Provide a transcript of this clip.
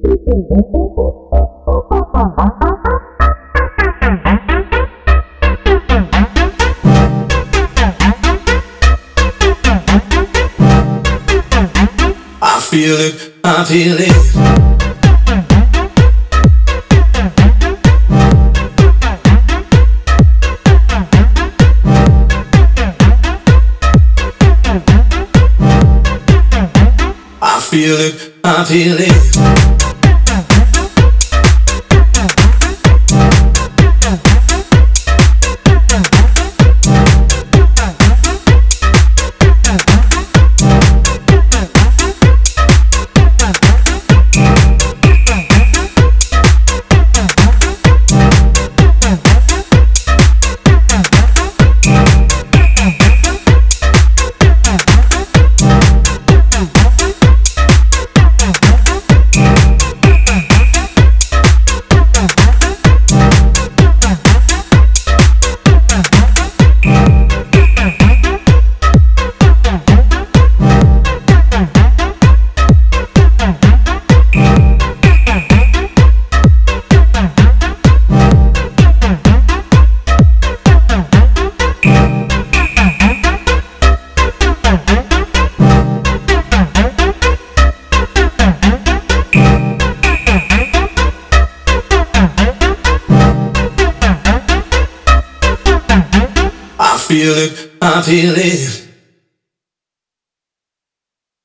I feel it, I feel it. I feel it, I feel it. Feel it, I feel it.